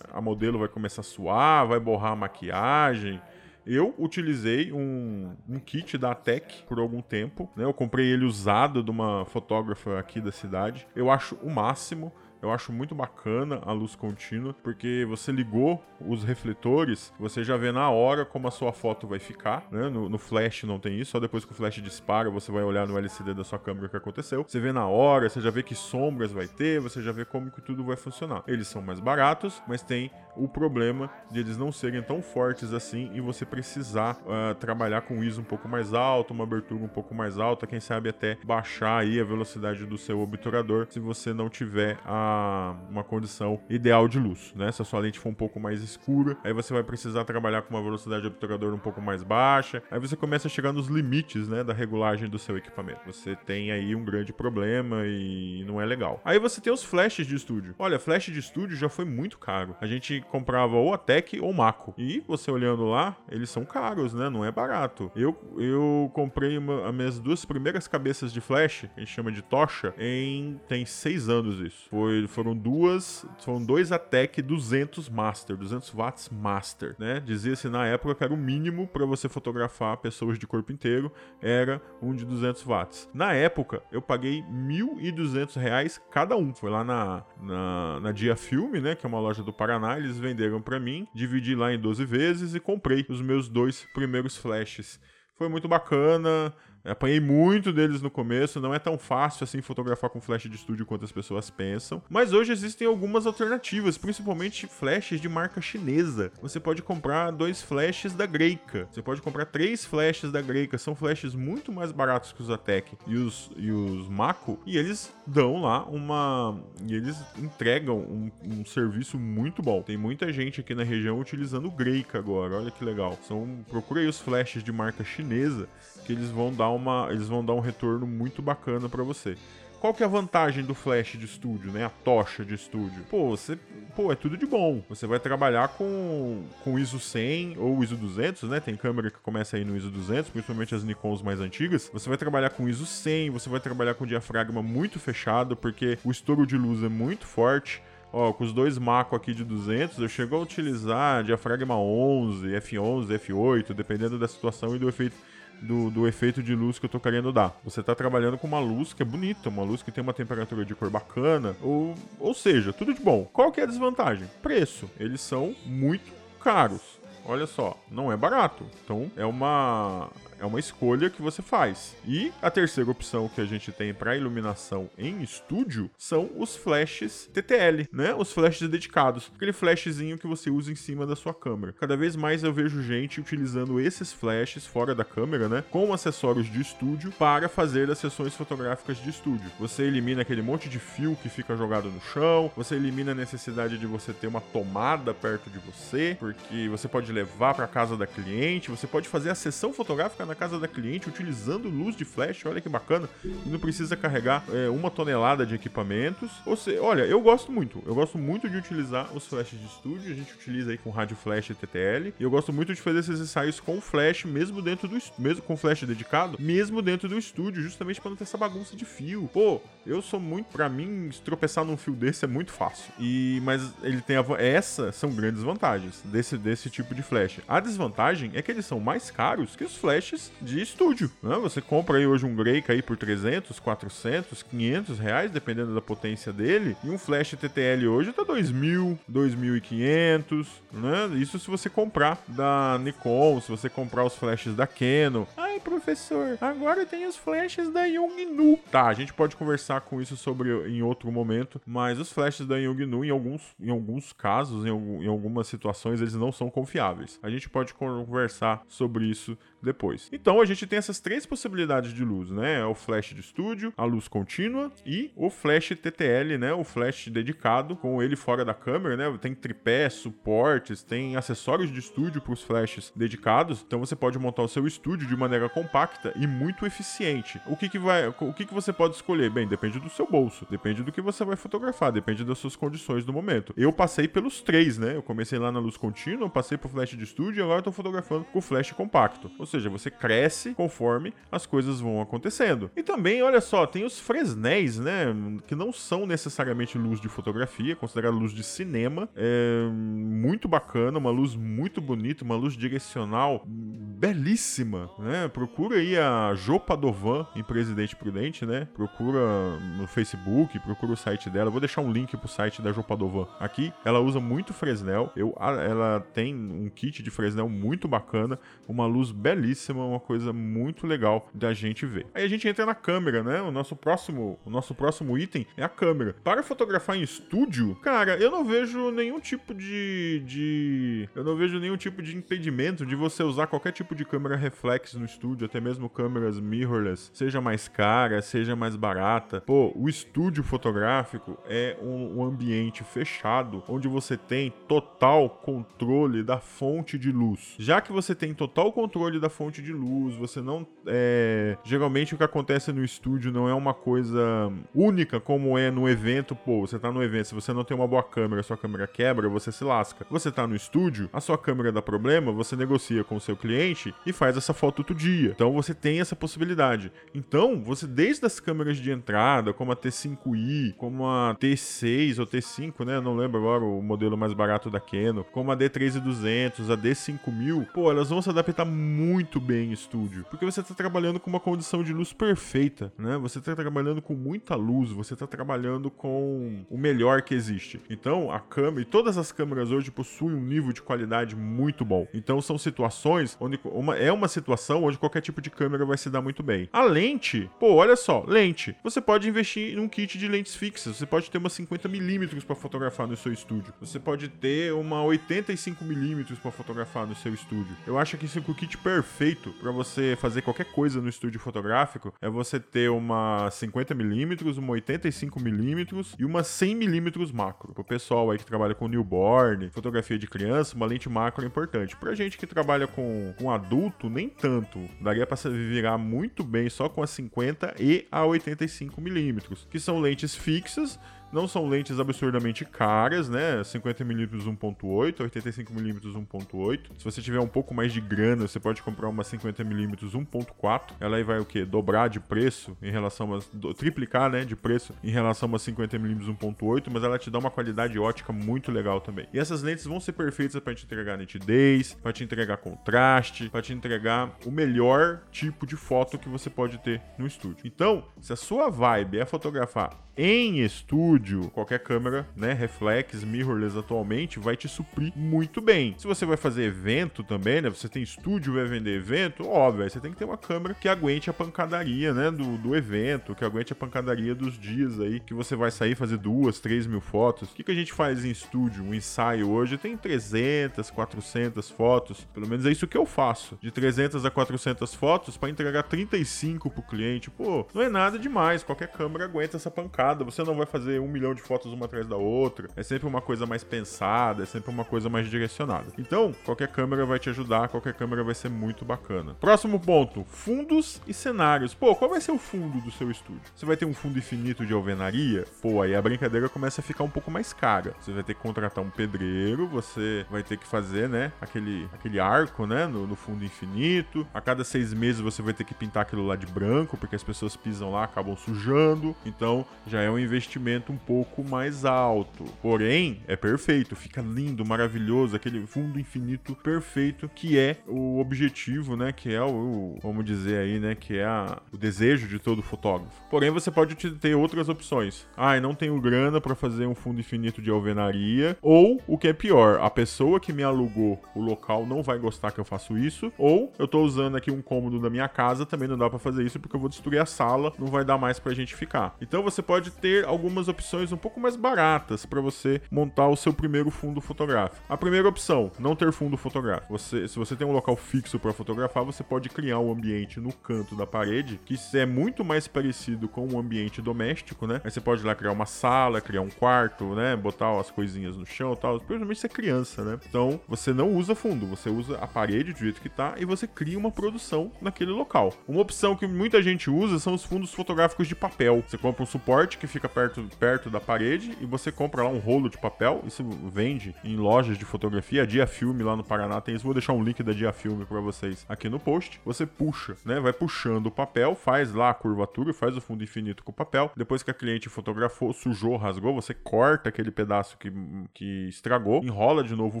A modelo vai começar a suar, vai borrar a maquiagem. Eu utilizei um, um kit da Tech por algum tempo, né? Eu comprei ele usado de uma fotógrafa aqui da cidade. Eu acho o máximo. Eu acho muito bacana a luz contínua, porque você ligou os refletores, você já vê na hora como a sua foto vai ficar, né? No, no, flash não tem isso, só depois que o flash dispara, você vai olhar no LCD da sua câmera o que aconteceu. Você vê na hora, você já vê que sombras vai ter, você já vê como que tudo vai funcionar. Eles são mais baratos, mas tem o problema de eles não serem tão fortes assim e você precisar uh, trabalhar com ISO um pouco mais alto, uma abertura um pouco mais alta, quem sabe até baixar aí a velocidade do seu obturador se você não tiver a, uma condição ideal de luz, né? Se a sua lente for um pouco mais escura, aí você vai precisar trabalhar com uma velocidade de obturador um pouco mais baixa, aí você começa a chegar nos limites, né, da regulagem do seu equipamento. Você tem aí um grande problema e não é legal. Aí você tem os flashes de estúdio. Olha, flash de estúdio já foi muito caro. A gente comprava ou a Tech ou Mako. E você olhando lá, eles são caros, né? Não é barato. Eu, eu comprei uma, as minhas duas primeiras cabeças de flash, que a gente chama de tocha, em. tem seis anos isso. Foi, foram duas. Foram dois Atec 200 Master, 200 watts Master, né? Dizia-se na época que era o mínimo para você fotografar pessoas de corpo inteiro, era um de 200 watts. Na época, eu paguei 1.200 reais cada um. Foi lá na, na, na Dia Filme, né? Que é uma loja do Paraná. Eles venderam para mim, dividi lá em 12 vezes e comprei os meus dois primeiros flashes. Foi muito bacana, Apanhei muito deles no começo, não é tão fácil assim fotografar com flash de estúdio quanto as pessoas pensam. Mas hoje existem algumas alternativas, principalmente flashes de marca chinesa. Você pode comprar dois flashes da Greika. Você pode comprar três flashes da Greika. São flashes muito mais baratos que os Atec e os, e os Mako. E eles dão lá uma. E eles entregam um, um serviço muito bom. Tem muita gente aqui na região utilizando o Greika agora. Olha que legal. São, procurei os flashes de marca chinesa que eles vão dar uma, eles vão dar um retorno muito bacana para você. Qual que é a vantagem do flash de estúdio, né? A tocha de estúdio. Pô, você, pô, é tudo de bom. Você vai trabalhar com com ISO 100 ou ISO 200, né? Tem câmera que começa aí no ISO 200, principalmente as Nikons mais antigas. Você vai trabalhar com ISO 100, você vai trabalhar com diafragma muito fechado, porque o estouro de luz é muito forte. Ó, com os dois Mako aqui de 200, eu chego a utilizar diafragma 11, F11, F8, dependendo da situação e do efeito do, do efeito de luz que eu tô querendo dar. Você tá trabalhando com uma luz que é bonita, uma luz que tem uma temperatura de cor bacana, ou, ou seja, tudo de bom. Qual que é a desvantagem? Preço. Eles são muito caros olha só, não é barato. Então é uma é uma escolha que você faz. E a terceira opção que a gente tem para iluminação em estúdio são os flashes TTL, né? Os flashes dedicados, aquele flashzinho que você usa em cima da sua câmera. Cada vez mais eu vejo gente utilizando esses flashes fora da câmera, né, com acessórios de estúdio para fazer as sessões fotográficas de estúdio. Você elimina aquele monte de fio que fica jogado no chão, você elimina a necessidade de você ter uma tomada perto de você, porque você pode levar para casa da cliente, você pode fazer a sessão fotográfica na casa da cliente utilizando luz de flash, olha que bacana, e não precisa carregar é, uma tonelada de equipamentos. Ou seja, olha, eu gosto muito, eu gosto muito de utilizar os flashes de estúdio, a gente utiliza aí com rádio flash e TTL, e eu gosto muito de fazer esses ensaios com flash mesmo dentro do mesmo com flash dedicado, mesmo dentro do estúdio, justamente para não ter essa bagunça de fio. Pô, eu sou muito, para mim, tropeçar num fio desse é muito fácil. E mas ele tem a essa são grandes vantagens desse desse tipo de flash. A desvantagem é que eles são mais caros que os flashes de estúdio. Né? Você compra aí hoje um Greika aí por 300, 400, 500 reais, dependendo da potência dele, e um flash TTL hoje tá 2.000, 2.500, né? Isso se você comprar da Nikon, se você comprar os flashes da Canon. Ai, professor, agora tem os flashes da Yongnu. Tá, a gente pode conversar com isso sobre em outro momento, mas os flashes da Yongnu em alguns, em alguns casos, em, em algumas situações, eles não são confiáveis. A gente pode conversar sobre isso depois. Então a gente tem essas três possibilidades de luz, né? É o flash de estúdio, a luz contínua e o flash TTL, né? O flash dedicado com ele fora da câmera, né? Tem tripé, suportes, tem acessórios de estúdio para os flashes dedicados. Então você pode montar o seu estúdio de maneira compacta e muito eficiente. O que que vai, o que que você pode escolher? Bem, depende do seu bolso, depende do que você vai fotografar, depende das suas condições do momento. Eu passei pelos três, né? Eu comecei lá na luz contínua, passei pro flash de estúdio e agora estou fotografando com flash compacto. Ou seja, você cresce conforme as coisas vão acontecendo. E também, olha só, tem os Fresnéis, né? Que não são necessariamente luz de fotografia, considerada luz de cinema. É muito bacana, uma luz muito bonita, uma luz direcional belíssima, né? Procura aí a Jo Padovan em Presidente Prudente, né? Procura no Facebook, procura o site dela. vou deixar um link pro site da Jo Padovan aqui. Ela usa muito Fresnel. Eu, ela tem um kit de Fresnel muito bacana, uma luz belíssima, uma coisa muito legal da gente ver. Aí a gente entra na câmera, né? O nosso próximo, o nosso próximo item é a câmera. Para fotografar em estúdio, cara, eu não vejo nenhum tipo de, de eu não vejo nenhum tipo de impedimento de você usar qualquer tipo de câmera reflex no estúdio, até mesmo câmeras mirrorless, seja mais cara, seja mais barata. Pô, o estúdio fotográfico é um, um ambiente fechado onde você tem total controle da fonte de luz. Já que você tem total controle da fonte de luz, você não. É... Geralmente o que acontece no estúdio não é uma coisa única como é no evento. Pô, você tá no evento, se você não tem uma boa câmera, sua câmera quebra, você se lasca. Você tá no estúdio, a sua câmera dá problema, você negocia com o seu cliente e faz essa foto outro dia. Então você tem essa possibilidade. Então, você, desde as câmeras de entrada, como a T5i, como a T6 ou T5, né? Não lembro agora o modelo mais barato da Canon, como a D3200, a D5000, pô, elas vão se adaptar muito muito bem em estúdio, porque você está trabalhando com uma condição de luz perfeita, né? Você está trabalhando com muita luz, você está trabalhando com o melhor que existe. Então, a câmera e todas as câmeras hoje possuem um nível de qualidade muito bom. Então, são situações onde uma, é uma situação onde qualquer tipo de câmera vai se dar muito bem. A lente, pô, olha só, lente. Você pode investir em um kit de lentes fixas. Você pode ter uma 50 milímetros para fotografar no seu estúdio. Você pode ter uma 85 milímetros para fotografar no seu estúdio. Eu acho que esse é o kit perfeito para você fazer qualquer coisa no estúdio fotográfico é você ter uma 50mm, uma 85mm e uma 100mm macro. Pro pessoal aí que trabalha com newborn, fotografia de criança, uma lente macro é importante. Pra gente que trabalha com, com adulto, nem tanto. Daria para virar muito bem só com a 50 e a 85mm, que são lentes fixas não são lentes absurdamente caras, né? 50mm 1.8, 85mm 1.8. Se você tiver um pouco mais de grana, você pode comprar uma 50mm 1.4. Ela aí vai o quê? Dobrar de preço em relação a triplicar, né, de preço em relação a uma 50mm 1.8, mas ela te dá uma qualidade ótica muito legal também. E essas lentes vão ser perfeitas para te entregar nitidez, para te entregar contraste, para te entregar o melhor tipo de foto que você pode ter no estúdio. Então, se a sua vibe é fotografar em estúdio estúdio, qualquer câmera, né, reflex, mirrorless atualmente, vai te suprir muito bem. Se você vai fazer evento também, né, você tem estúdio vai vender evento, óbvio, você tem que ter uma câmera que aguente a pancadaria, né, do, do evento, que aguente a pancadaria dos dias aí, que você vai sair fazer duas, três mil fotos. O que, que a gente faz em estúdio? Um ensaio hoje tem 300, 400 fotos, pelo menos é isso que eu faço, de 300 a 400 fotos para entregar 35 pro cliente. Pô, não é nada demais, qualquer câmera aguenta essa pancada, você não vai fazer milhão de fotos uma atrás da outra, é sempre uma coisa mais pensada, é sempre uma coisa mais direcionada. Então, qualquer câmera vai te ajudar, qualquer câmera vai ser muito bacana. Próximo ponto, fundos e cenários. Pô, qual vai ser o fundo do seu estúdio? Você vai ter um fundo infinito de alvenaria? Pô, aí a brincadeira começa a ficar um pouco mais cara. Você vai ter que contratar um pedreiro, você vai ter que fazer, né, aquele, aquele arco, né, no, no fundo infinito. A cada seis meses você vai ter que pintar aquilo lá de branco, porque as pessoas pisam lá, acabam sujando. Então, já é um investimento um pouco mais alto. Porém, é perfeito, fica lindo, maravilhoso, aquele fundo infinito perfeito que é o objetivo, né, que é o, vamos dizer aí, né, que é a, o desejo de todo fotógrafo. Porém, você pode ter outras opções. Ah, não tenho grana para fazer um fundo infinito de alvenaria, ou o que é pior, a pessoa que me alugou o local não vai gostar que eu faço isso, ou eu tô usando aqui um cômodo da minha casa, também não dá para fazer isso porque eu vou destruir a sala, não vai dar mais pra gente ficar. Então você pode ter algumas opções um pouco mais baratas para você montar o seu primeiro fundo fotográfico. A primeira opção, não ter fundo fotográfico. Você, se você tem um local fixo para fotografar, você pode criar um ambiente no canto da parede que é muito mais parecido com um ambiente doméstico, né? Aí você pode ir lá criar uma sala, criar um quarto, né? Botar as coisinhas no chão tal. Principalmente você é criança, né? Então você não usa fundo, você usa a parede do jeito que tá e você cria uma produção naquele local. Uma opção que muita gente usa são os fundos fotográficos de papel. Você compra um suporte que fica perto, perto da parede e você compra lá um rolo de papel. Isso vende em lojas de fotografia. A Dia Filme lá no Paraná tem isso. Vou deixar um link da Dia Filme para vocês aqui no post. Você puxa, né? Vai puxando o papel, faz lá a curvatura, faz o fundo infinito com o papel. Depois que a cliente fotografou, sujou, rasgou, você corta aquele pedaço que, que estragou, enrola de novo o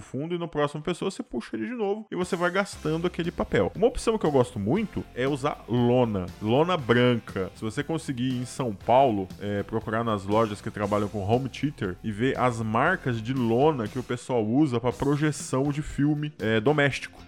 fundo e no próximo pessoa você puxa ele de novo e você vai gastando aquele papel. Uma opção que eu gosto muito é usar lona, lona branca. Se você conseguir ir em São Paulo, é, procurar nas lojas que trabalham com home theater e ver as marcas de lona que o pessoal usa para projeção de filme é, doméstico.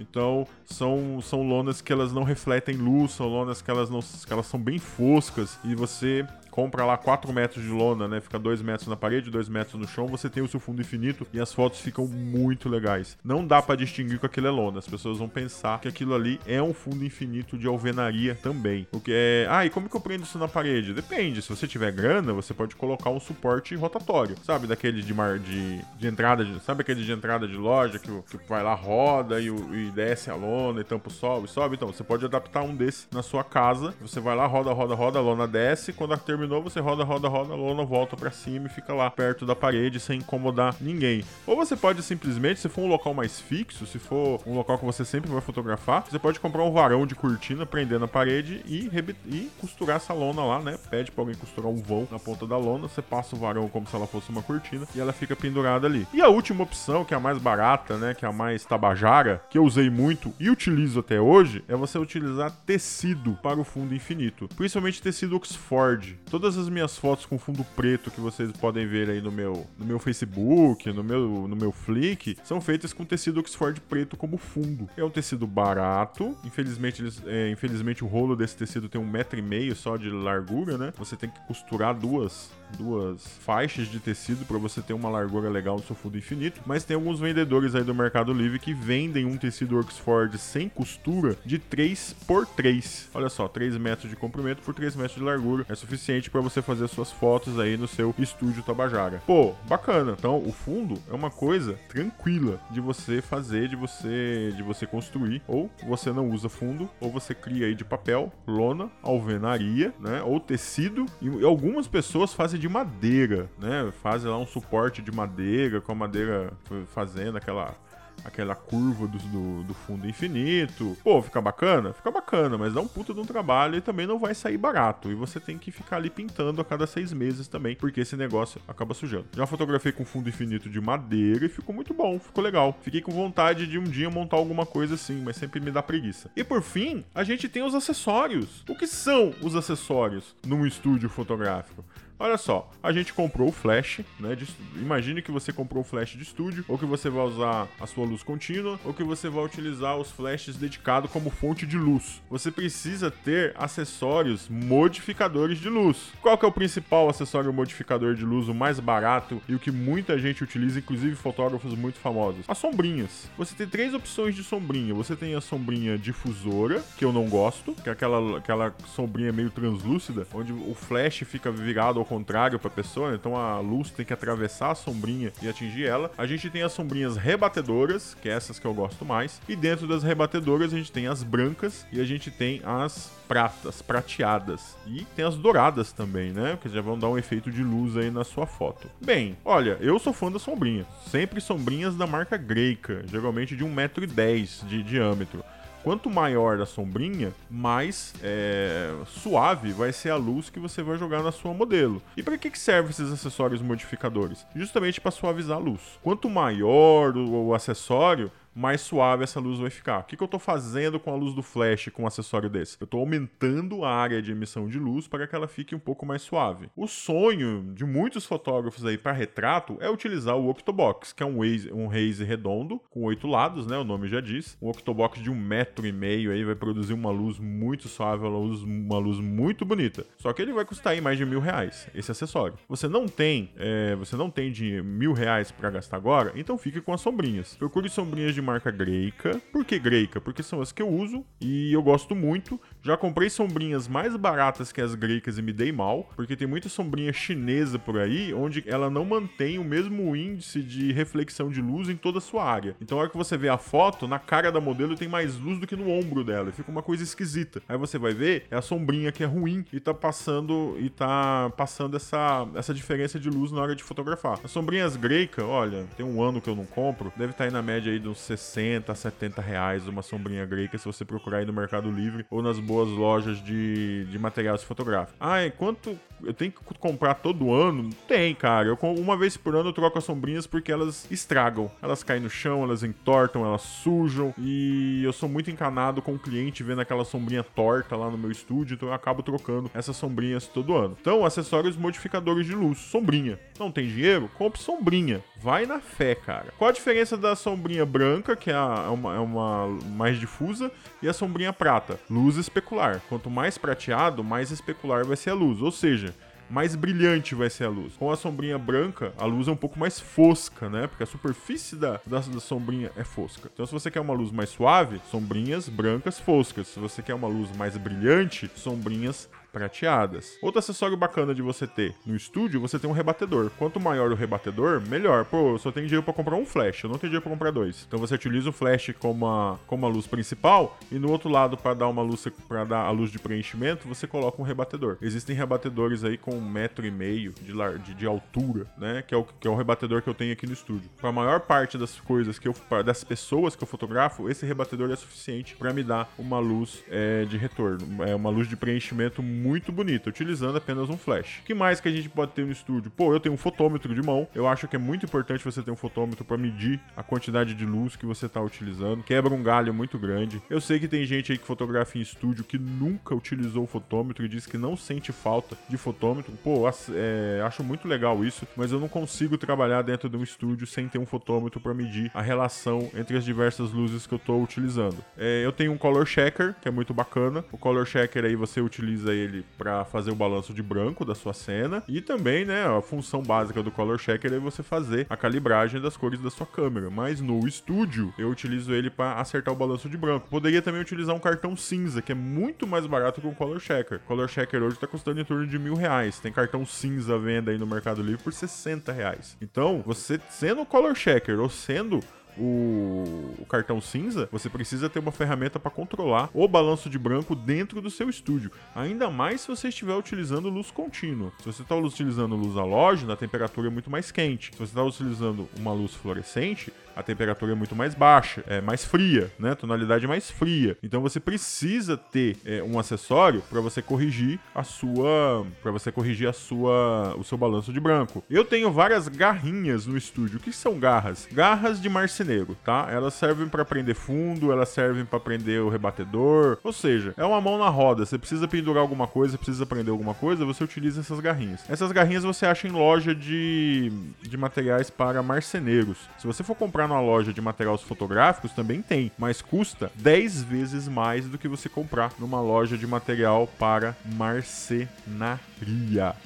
Então, são, são lonas que elas não refletem luz, são lonas que elas, não, que elas são bem foscas e você compra lá 4 metros de lona, né? Fica 2 metros na parede, 2 metros no chão, você tem o seu fundo infinito e as fotos ficam muito legais. Não dá para distinguir que aquilo é lona. As pessoas vão pensar que aquilo ali é um fundo infinito de alvenaria também. O que é. Ah, e como que eu prendo isso na parede? Depende. Se você tiver grana, você pode colocar um suporte rotatório. Sabe, daquele de mar de, de entrada de. Sabe aquele de entrada de loja que, que vai lá, roda e, e desce a lona e tampa sobe, sobe? Então, você pode adaptar um desse na sua casa. Você vai lá, roda, roda, roda, a lona desce. Quando termina terminou, você roda, roda, roda, a lona volta para cima e fica lá perto da parede sem incomodar ninguém. Ou você pode simplesmente, se for um local mais fixo, se for um local que você sempre vai fotografar, você pode comprar um varão de cortina, prender na parede e, e costurar essa lona lá, né? Pede pra alguém costurar um vão na ponta da lona, você passa o varão como se ela fosse uma cortina e ela fica pendurada ali. E a última opção, que é a mais barata, né? Que é a mais tabajara, que eu usei muito e utilizo até hoje, é você utilizar tecido para o fundo infinito. Principalmente tecido Oxford. Todas as minhas fotos com fundo preto que vocês podem ver aí no meu, no meu Facebook, no meu, no meu Flick, são feitas com tecido Oxford preto como fundo. É um tecido barato, infelizmente, eles, é, infelizmente o rolo desse tecido tem um metro e meio só de largura, né? Você tem que costurar duas duas faixas de tecido para você ter uma largura legal no seu fundo infinito. Mas tem alguns vendedores aí do Mercado Livre que vendem um tecido Oxford sem costura de 3 por 3. Olha só, 3 metros de comprimento por 3 metros de largura. É suficiente para você fazer suas fotos aí no seu estúdio Tabajara. Pô, bacana. Então, o fundo é uma coisa tranquila de você fazer, de você de você construir. Ou você não usa fundo, ou você cria aí de papel, lona, alvenaria, né? Ou tecido. E algumas pessoas fazem de madeira, né? Fazem lá um suporte de madeira, com a madeira fazendo aquela aquela curva do, do, do, fundo infinito. Pô, fica bacana? Fica bacana, mas dá um puta de um trabalho e também não vai sair barato. E você tem que ficar ali pintando a cada seis meses também, porque esse negócio acaba sujando. Já fotografei com fundo infinito de madeira e ficou muito bom, ficou legal. Fiquei com vontade de um dia montar alguma coisa assim, mas sempre me dá preguiça. E por fim, a gente tem os acessórios. O que são os acessórios num estúdio fotográfico? Olha só, a gente comprou o flash, né? de- imagine que você comprou o flash de estúdio, ou que você vai usar a sua luz contínua, ou que você vai utilizar os flashes dedicados como fonte de luz. Você precisa ter acessórios modificadores de luz. Qual que é o principal acessório modificador de luz, o mais barato e o que muita gente utiliza, inclusive fotógrafos muito famosos? As sombrinhas. Você tem três opções de sombrinha. Você tem a sombrinha difusora, que eu não gosto, que é aquela, aquela sombrinha meio translúcida, onde o flash fica virado ao contrário para a pessoa, então a luz tem que atravessar a sombrinha e atingir ela. A gente tem as sombrinhas rebatedoras, que é essas que eu gosto mais, e dentro das rebatedoras a gente tem as brancas e a gente tem as pratas, prateadas. E tem as douradas também, né? Que já vão dar um efeito de luz aí na sua foto. Bem, olha, eu sou fã da sombrinha. Sempre sombrinhas da marca Greika, geralmente de 1,10m de diâmetro. Quanto maior a sombrinha, mais é, suave vai ser a luz que você vai jogar na sua modelo. E para que, que servem esses acessórios modificadores? Justamente para suavizar a luz. Quanto maior o, o acessório, mais suave essa luz vai ficar. O que, que eu estou fazendo com a luz do flash com um acessório desse? Eu estou aumentando a área de emissão de luz para que ela fique um pouco mais suave. O sonho de muitos fotógrafos aí para retrato é utilizar o Octobox, que é um haze, um haze redondo com oito lados, né? O nome já diz. Um Octobox de um metro e meio aí vai produzir uma luz muito suave, uma luz, uma luz muito bonita. Só que ele vai custar aí mais de mil reais esse acessório. Você não tem, é, você não tem de mil reais para gastar agora, então fique com as sombrinhas. Procure sombrinhas de marca Greika. Por que Greika? Porque são as que eu uso e eu gosto muito. Já comprei sombrinhas mais baratas que as greicas e me dei mal, porque tem muita sombrinha chinesa por aí, onde ela não mantém o mesmo índice de reflexão de luz em toda a sua área. Então, a hora que você vê a foto, na cara da modelo tem mais luz do que no ombro dela, e fica uma coisa esquisita. Aí você vai ver, é a sombrinha que é ruim e tá passando e tá passando essa, essa diferença de luz na hora de fotografar. As sombrinhas greika, olha, tem um ano que eu não compro, deve estar aí na média aí de uns 60 a 70 reais uma sombrinha greika se você procurar aí no Mercado Livre ou nas boas lojas de, de materiais fotográficos. Ah, quanto eu tenho que comprar todo ano? Tem, cara. Eu, uma vez por ano eu troco as sombrinhas porque elas estragam. Elas caem no chão, elas entortam, elas sujam. E eu sou muito encanado com o cliente vendo aquela sombrinha torta lá no meu estúdio, então eu acabo trocando essas sombrinhas todo ano. Então, acessórios modificadores de luz. Sombrinha. Não tem dinheiro? Compre sombrinha. Vai na fé, cara. Qual a diferença da sombrinha branca, que é, é uma, é uma mais difusa, e a sombrinha prata? Luz especular. Quanto mais prateado, mais especular vai ser a luz. Ou seja, mais brilhante vai ser a luz. Com a sombrinha branca, a luz é um pouco mais fosca, né? Porque a superfície da, da, da sombrinha é fosca. Então, se você quer uma luz mais suave, sombrinhas brancas foscas. Se você quer uma luz mais brilhante, sombrinhas prateadas. Outro acessório bacana de você ter no estúdio, você tem um rebatedor. Quanto maior o rebatedor, melhor. Pô, eu só tenho dinheiro pra comprar um flash, eu não tenho dinheiro pra comprar dois. Então você utiliza o flash como a, como a luz principal e no outro lado para dar uma luz para dar a luz de preenchimento, você coloca um rebatedor. Existem rebatedores aí com um metro e meio de, lar- de, de altura, né? Que é, o, que é o rebatedor que eu tenho aqui no estúdio. Para a maior parte das coisas que eu das pessoas que eu fotografo, esse rebatedor é suficiente para me dar uma luz é, de retorno, é uma luz de preenchimento muito bonita, utilizando apenas um flash. O que mais que a gente pode ter no estúdio? Pô, eu tenho um fotômetro de mão. Eu acho que é muito importante você ter um fotômetro para medir a quantidade de luz que você está utilizando. Quebra um galho muito grande. Eu sei que tem gente aí que fotografa em estúdio que nunca utilizou o fotômetro e diz que não sente falta de fotômetro. Pô, é, acho muito legal isso, mas eu não consigo trabalhar dentro de um estúdio sem ter um fotômetro para medir a relação entre as diversas luzes que eu estou utilizando. É, eu tenho um color checker, que é muito bacana. O color checker aí você utiliza ele para fazer o balanço de branco da sua cena e também, né, a função básica do color checker é você fazer a calibragem das cores da sua câmera. Mas no estúdio eu utilizo ele para acertar o balanço de branco. Poderia também utilizar um cartão cinza, que é muito mais barato que um color checker. Color checker hoje tá custando em torno de mil reais. Tem cartão cinza à venda aí no Mercado Livre por 60 reais. Então, você sendo color checker ou sendo o, o cartão cinza, você precisa ter uma ferramenta para controlar o balanço de branco dentro do seu estúdio. Ainda mais se você estiver utilizando luz contínua. Se você está utilizando luz halógena, a temperatura é muito mais quente. Se você está utilizando uma luz fluorescente, a temperatura é muito mais baixa, é mais fria, né? Tonalidade mais fria. Então você precisa ter é, um acessório para você corrigir a sua, para você corrigir a sua, o seu balanço de branco. Eu tenho várias garrinhas no estúdio. O que são garras? Garras de marceneiro, tá? Elas servem para prender fundo, elas servem para prender o rebatedor, ou seja, é uma mão na roda. Você precisa pendurar alguma coisa, precisa prender alguma coisa, você utiliza essas garrinhas. Essas garrinhas você acha em loja de, de materiais para marceneiros. Se você for comprar numa loja de materiais fotográficos, também tem, mas custa 10 vezes mais do que você comprar numa loja de material para marcenaria.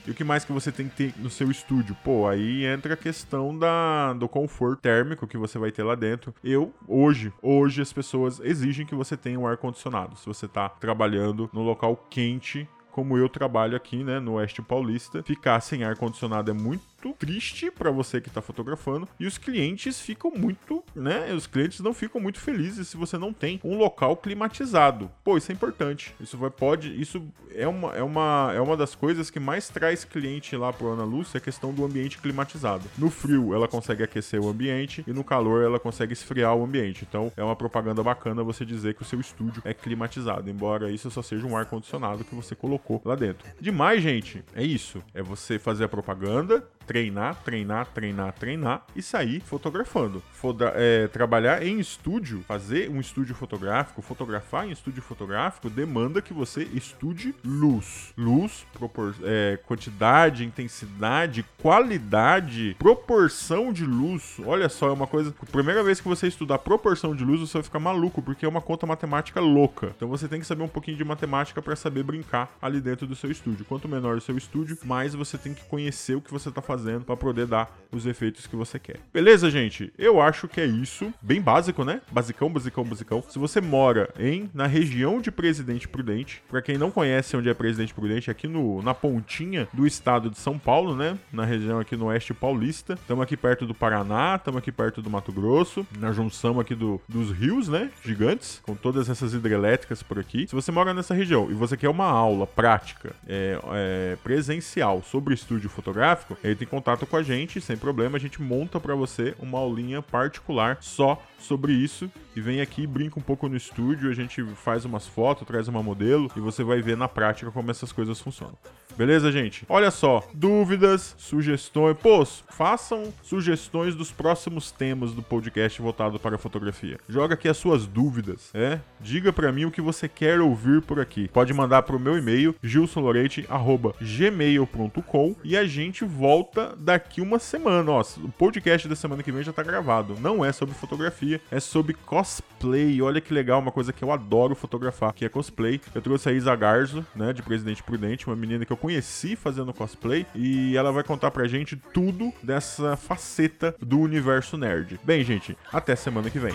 E o que mais que você tem que ter no seu estúdio? Pô, aí entra a questão da, do conforto térmico que você vai ter lá dentro. Eu, hoje, hoje as pessoas exigem que você tenha um ar-condicionado. Se você está trabalhando no local quente, como eu trabalho aqui, né, no Oeste Paulista, ficar sem ar condicionado é muito triste para você que tá fotografando e os clientes ficam muito, né? Os clientes não ficam muito felizes se você não tem um local climatizado. Pô, isso é importante. Isso vai pode, isso é uma é uma é uma das coisas que mais traz cliente lá pro Ana Lúcia, a questão do ambiente climatizado. No frio, ela consegue aquecer o ambiente e no calor ela consegue esfriar o ambiente. Então, é uma propaganda bacana você dizer que o seu estúdio é climatizado, embora isso só seja um ar condicionado que você colocou lá dentro. Demais, gente. É isso. É você fazer a propaganda, treinar, treinar, treinar, treinar e sair fotografando. Foda é, trabalhar em estúdio, fazer um estúdio fotográfico, fotografar em estúdio fotográfico demanda que você estude luz. Luz, propor é, quantidade, intensidade, qualidade, proporção de luz. Olha só, é uma coisa. Primeira vez que você estudar proporção de luz, você vai ficar maluco, porque é uma conta matemática louca. Então você tem que saber um pouquinho de matemática para saber brincar ali dentro do seu estúdio. Quanto menor o seu estúdio, mais você tem que conhecer o que você está fazendo fazendo para poder dar os efeitos que você quer. Beleza, gente? Eu acho que é isso. Bem básico, né? Basicão, basicão, basicão. Se você mora em na região de Presidente Prudente, para quem não conhece onde é Presidente Prudente, aqui no na pontinha do estado de São Paulo, né? Na região aqui no oeste paulista. Estamos aqui perto do Paraná, estamos aqui perto do Mato Grosso, na junção aqui do, dos rios, né? Gigantes, com todas essas hidrelétricas por aqui. Se você mora nessa região e você quer uma aula prática, é, é, presencial sobre estúdio fotográfico, aí tem contato com a gente, sem problema, a gente monta para você uma aulinha particular só sobre isso e vem aqui, brinca um pouco no estúdio, a gente faz umas fotos, traz uma modelo e você vai ver na prática como essas coisas funcionam. Beleza, gente? Olha só, dúvidas, sugestões, pô, façam sugestões dos próximos temas do podcast voltado para a fotografia. Joga aqui as suas dúvidas, é? Diga para mim o que você quer ouvir por aqui. Pode mandar pro meu e-mail gilsonlorente@gmail.com e a gente volta daqui uma semana. Ó, o podcast da semana que vem já tá gravado. Não é sobre fotografia, é sobre cosplay. Olha que legal, uma coisa que eu adoro fotografar, que é cosplay. Eu trouxe a Isa Garzo, né, de Presidente Prudente, uma menina que eu conheci fazendo cosplay, e ela vai contar pra gente tudo dessa faceta do universo nerd. Bem, gente, até semana que vem.